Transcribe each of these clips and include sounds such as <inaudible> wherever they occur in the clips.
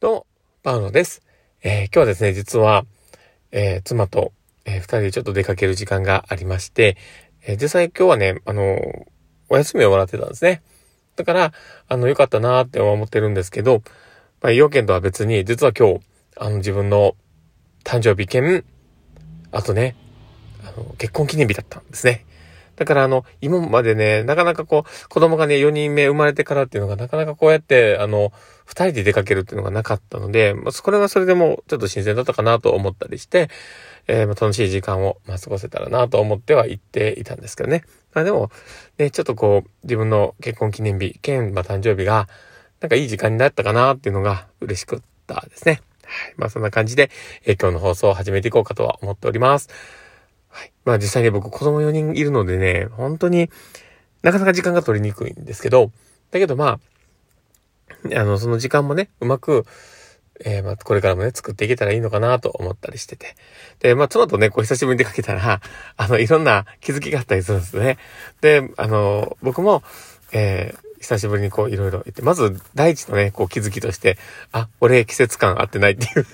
どうも、パウロです。えー、今日はですね、実は、えー、妻と、えー、二人でちょっと出かける時間がありまして、え実際今日はね、あのお休みをもらってたんですね。だから、あの、良かったなーって思ってるんですけど、まあ、要件とは別に、実は今日、あの、自分の誕生日兼、あとね、あの、結婚記念日だったんですね。だからあの、今までね、なかなかこう、子供がね、4人目生まれてからっていうのがなかなかこうやって、あの、2人で出かけるっていうのがなかったので、まあ、これはそれでもちょっと新鮮だったかなと思ったりして、えー、楽しい時間を、まあ、過ごせたらなと思っては言っていたんですけどね。まあでも、ね、ちょっとこう、自分の結婚記念日兼、まあ、誕生日が、なんかいい時間になったかなっていうのが嬉しかったですね。はい。まあそんな感じで、えー、今日の放送を始めていこうかとは思っております。はい。まあ実際に僕子供4人いるのでね、本当になかなか時間が取りにくいんですけど、だけどまあ、あの、その時間もね、うまく、えー、まあ、これからもね、作っていけたらいいのかなと思ったりしてて。で、まあ、妻とね、こう、久しぶりに出かけたら、あの、いろんな気づきがあったりするんですね。で、あの、僕も、えー、久しぶりにこういろいろ言って、まず第一のね、こう気づきとして、あ、俺季節感合ってないっていう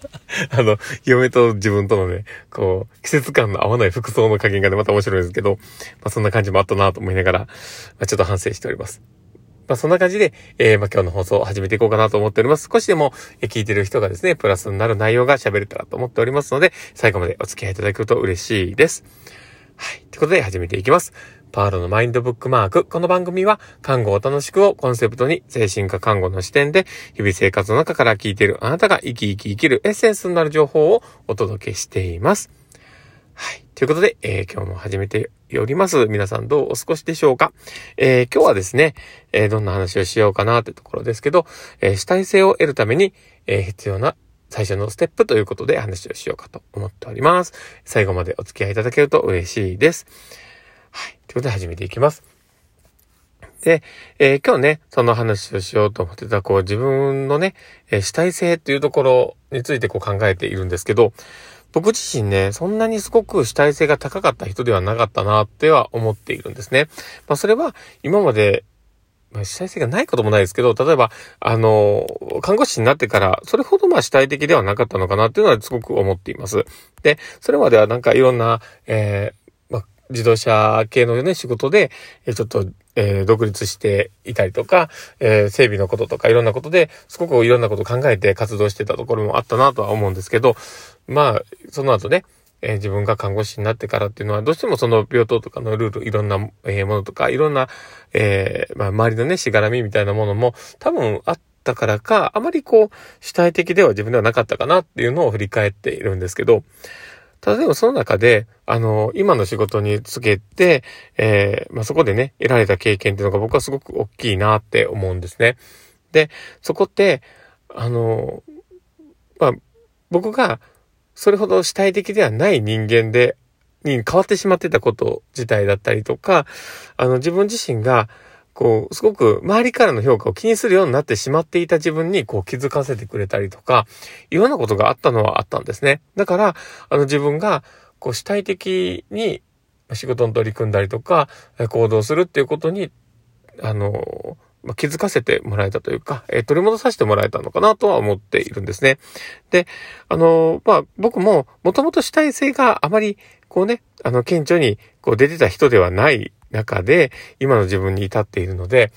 <laughs> あの、嫁と自分とのね、こう、季節感の合わない服装の加減がね、また面白いんですけど、まあそんな感じもあったなと思いながら、まあちょっと反省しております。まあそんな感じで、えー、まあ今日の放送を始めていこうかなと思っております。少しでも、え、聞いてる人がですね、プラスになる内容が喋れたらと思っておりますので、最後までお付き合いいただけると嬉しいです。はい。ということで始めていきます。パールのマインドブックマーク。この番組は、看護を楽しくをコンセプトに、精神科看護の視点で、日々生活の中から聞いているあなたが生き生き生きるエッセンスになる情報をお届けしています。はい。ということで、えー、今日も始めております。皆さんどうお過ごしでしょうか？えー、今日はですね、えー、どんな話をしようかなってところですけど、え、主体性を得るために、え、必要な最初のステップということで話をしようかと思っております。最後までお付き合いいただけると嬉しいです。はい。ということで始めていきます。で、えー、今日ね、その話をしようと思ってた、こう自分のね、えー、主体性っていうところについてこう考えているんですけど、僕自身ね、そんなにすごく主体性が高かった人ではなかったなっては思っているんですね。まあそれは今まで、まあ主体性がないこともないですけど、例えば、あの、看護師になってから、それほどまあ主体的ではなかったのかなっていうのはすごく思っています。で、それまではなんかいろんな、えー自動車系のね、仕事で、ちょっと、えー、独立していたりとか、えー、整備のこととかいろんなことで、すごくいろんなことを考えて活動してたところもあったなとは思うんですけど、まあ、その後ね、えー、自分が看護師になってからっていうのは、どうしてもその病棟とかのルール、いろんな、え、ものとか、いろんな、え、まあ、周りのね、しがらみみたいなものも多分あったからか、あまりこう、主体的では自分ではなかったかなっていうのを振り返っているんですけど、ただでもその中で、あの、今の仕事につけて、えー、まあ、そこでね、得られた経験っていうのが僕はすごく大きいなって思うんですね。で、そこって、あの、まあ、僕がそれほど主体的ではない人間で、に変わってしまってたこと自体だったりとか、あの、自分自身が、こう、すごく周りからの評価を気にするようになってしまっていた自分にこう気づかせてくれたりとか、いろんなことがあったのはあったんですね。だから、あの自分がこう主体的に仕事に取り組んだりとか、行動するっていうことに、あの、まあ、気づかせてもらえたというか、えー、取り戻させてもらえたのかなとは思っているんですね。で、あの、まあ、僕ももともと主体性があまり、こうね、あの、顕著にこう出てた人ではない中で、今の自分に至っているので、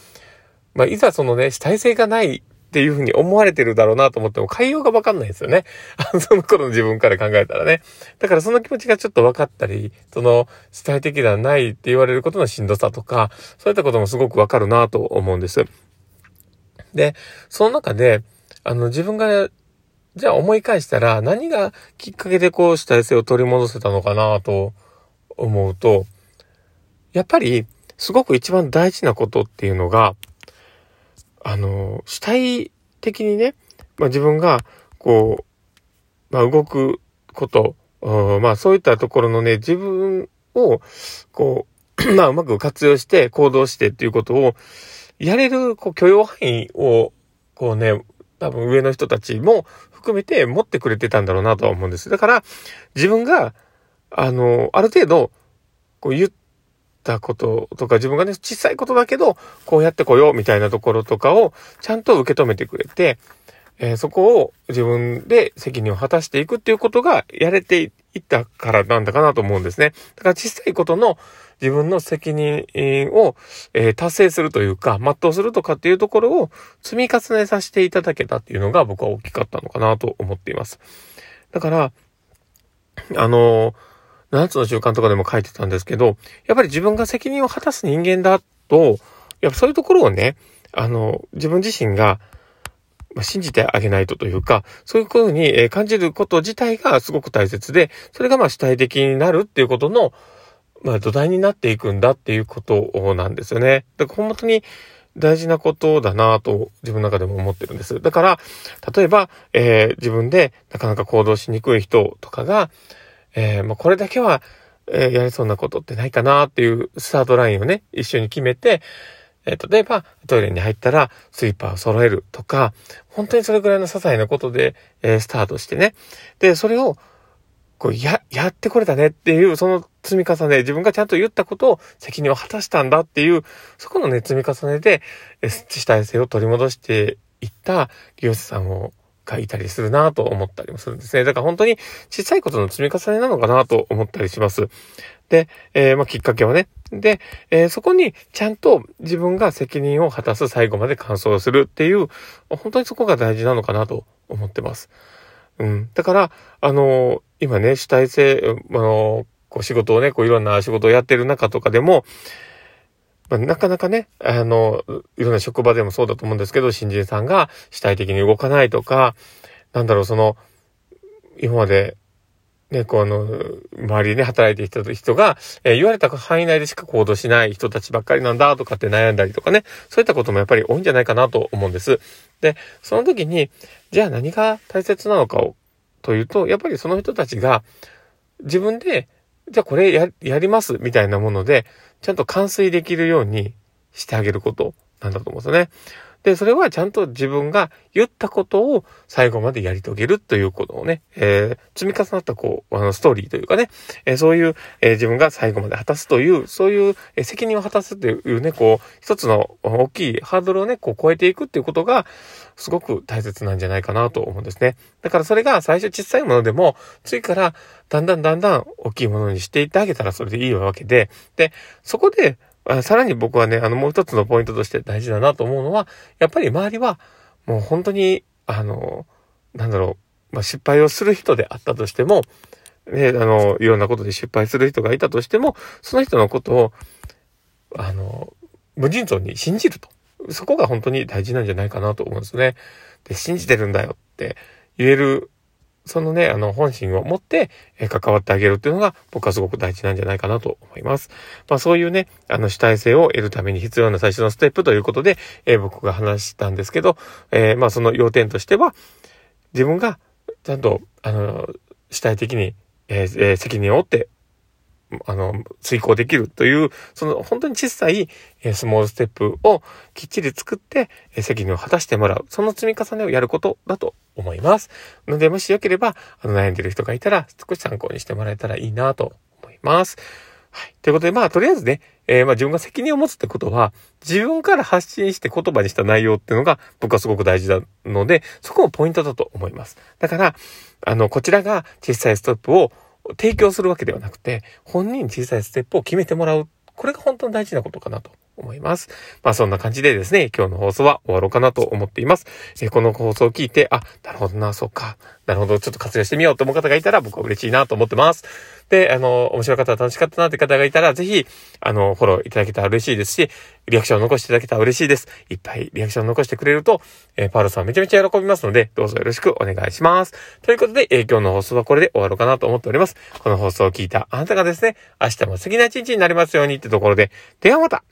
まあ、いざそのね、主体性がないっていうふうに思われてるだろうなと思っても、変えようがわかんないですよね。<laughs> その頃の自分から考えたらね。だからその気持ちがちょっと分かったり、その主体的ではないって言われることのしんどさとか、そういったこともすごくわかるなと思うんです。で、その中で、あの、自分が、じゃあ思い返したら、何がきっかけでこう主体性を取り戻せたのかなと思うと、やっぱり、すごく一番大事なことっていうのが、あの、主体的にね、まあ自分が、こう、まあ動くこと、まあそういったところのね、自分を、こう、<clears throat> まあうまく活用して行動してっていうことを、やれる、こう許容範囲を、こうね、多分上の人たちも含めて持ってくれてたんだろうなとは思うんです。だから、自分が、あの、ある程度、こう言ってたこととか、自分がね、小さいことだけど、こうやってこようみたいなところとかを、ちゃんと受け止めてくれて、えー、そこを自分で責任を果たしていくっていうことがやれていったからなんだかなと思うんですね。だから小さいことの自分の責任を、えー、達成するというか、全うするとかっていうところを積み重ねさせていただけたっていうのが僕は大きかったのかなと思っています。だから、あの、7つの習慣とかでも書いてたんですけど、やっぱり自分が責任を果たす人間だと、やっぱそういうところをね、あの、自分自身が、信じてあげないとというか、そういうふうに感じること自体がすごく大切で、それがまあ主体的になるっていうことの、まあ土台になっていくんだっていうことなんですよね。だから本当に大事なことだなと自分の中でも思ってるんです。だから、例えば、えー、自分でなかなか行動しにくい人とかが、えー、まあこれだけは、えー、やれそうなことってないかなっていうスタートラインをね、一緒に決めて、えー、例えばトイレに入ったらスイーパーを揃えるとか、本当にそれぐらいの些細なことで、えー、スタートしてね。で、それを、こう、や、やってこれたねっていう、その積み重ね、自分がちゃんと言ったことを責任を果たしたんだっていう、そこのね、積み重ねで、主体性を取り戻していった利用者さんをがいたりするなと思ったりもするんですね。だから本当に小さいことの積み重ねなのかなと思ったりします。で、えー、まあ、きっかけはね。で、えー、そこにちゃんと自分が責任を果たす最後まで完走するっていう、本当にそこが大事なのかなと思ってます。うん。だから、あの、今ね、主体性、あの、こう仕事をね、こういろんな仕事をやってる中とかでも、まあ、なかなかね、あの、いろんな職場でもそうだと思うんですけど、新人さんが主体的に動かないとか、なんだろう、その、今まで、ね、この、周りでね、働いてきた人が、えー、言われた範囲内でしか行動しない人たちばっかりなんだとかって悩んだりとかね、そういったこともやっぱり多いんじゃないかなと思うんです。で、その時に、じゃあ何が大切なのかを、というと、やっぱりその人たちが自分で、じゃあこれや、やりますみたいなもので、ちゃんと完遂できるようにしてあげることなんだと思うんですよね。で、それはちゃんと自分が言ったことを最後までやり遂げるということをね、えー、積み重なったこう、あの、ストーリーというかね、えー、そういう、えー、自分が最後まで果たすという、そういう、え責任を果たすというね、こう、一つの大きいハードルをね、こう超えていくっていうことが、すごく大切なんじゃないかなと思うんですね。だからそれが最初小さいものでも、次からだんだんだんだん大きいものにしていってあげたらそれでいいわけで、で、そこで、さらに僕はね、あの、もう一つのポイントとして大事だなと思うのは、やっぱり周りは、もう本当に、あの、なんだろう、まあ、失敗をする人であったとしても、ね、あの、いろんなことで失敗する人がいたとしても、その人のことを、あの、無尽蔵に信じると。そこが本当に大事なんじゃないかなと思うんですね。で、信じてるんだよって言えるそのね、あの、本心を持って、え関わってあげるっていうのが、僕はすごく大事なんじゃないかなと思います。まあ、そういうね、あの、主体性を得るために必要な最初のステップということで、え、僕が話したんですけど、えー、まあ、その要点としては、自分が、ちゃんと、あの、主体的に、えー、責任を負って、あの、遂行できるという、その本当に小さい、えスモールステップをきっちり作って、え責任を果たしてもらう。その積み重ねをやることだと思います。ので、もしよければ、あの、悩んでる人がいたら、少し参考にしてもらえたらいいなと思います。はい。ということで、まあ、とりあえずね、えー、まあ、自分が責任を持つってことは、自分から発信して言葉にした内容っていうのが、僕はすごく大事なので、そこもポイントだと思います。だから、あの、こちらが小さいストップを提供するわけではなくて、本人に小さいステップを決めてもらう。これが本当に大事なことかなと思います。まあそんな感じでですね、今日の放送は終わろうかなと思っています。えこの放送を聞いて、あ、なるほどな、そうか。なるほど、ちょっと活用してみようと思う方がいたら僕は嬉しいなと思ってます。で、あの、面白かった、楽しかったなって方がいたら、ぜひ、あの、フォローいただけたら嬉しいですし、リアクションを残していただけたら嬉しいです。いっぱいリアクションを残してくれると、えー、パウロさんめちゃめちゃ喜びますので、どうぞよろしくお願いします。ということで、えー、今日の放送はこれで終わろうかなと思っております。この放送を聞いたあなたがですね、明日も素敵な一日になりますようにってところで、ではまた